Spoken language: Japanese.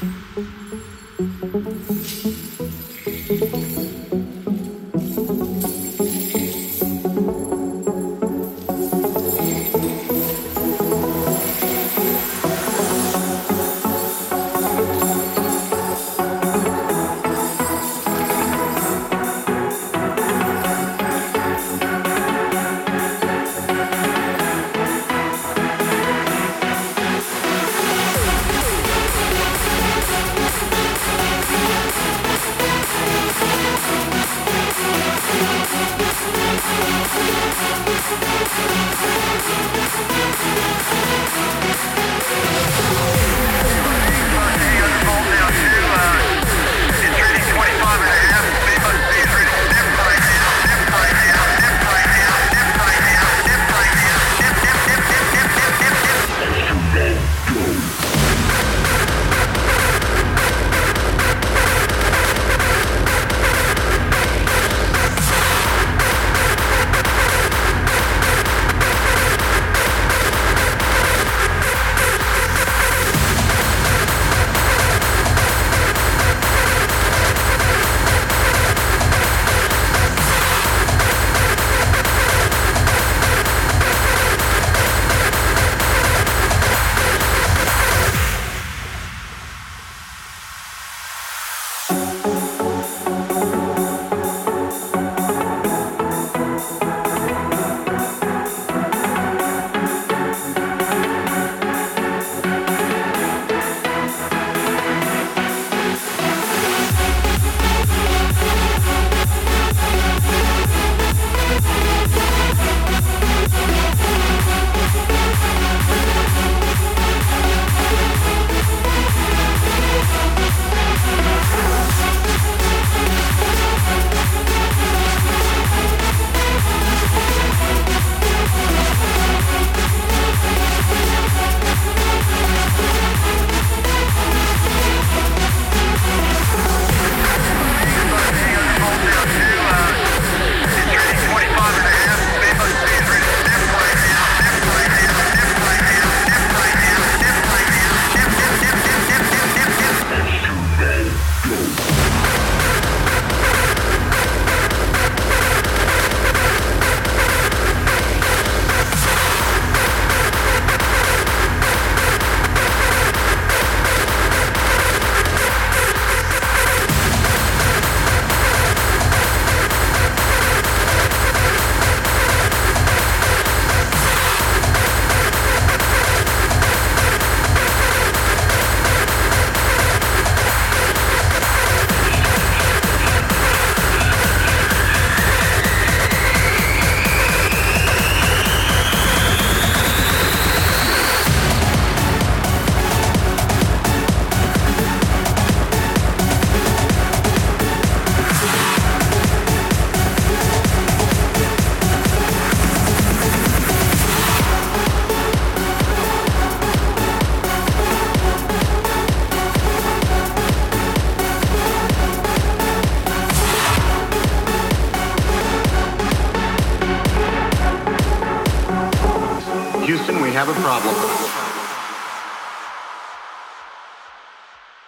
Thank you. We have a problem.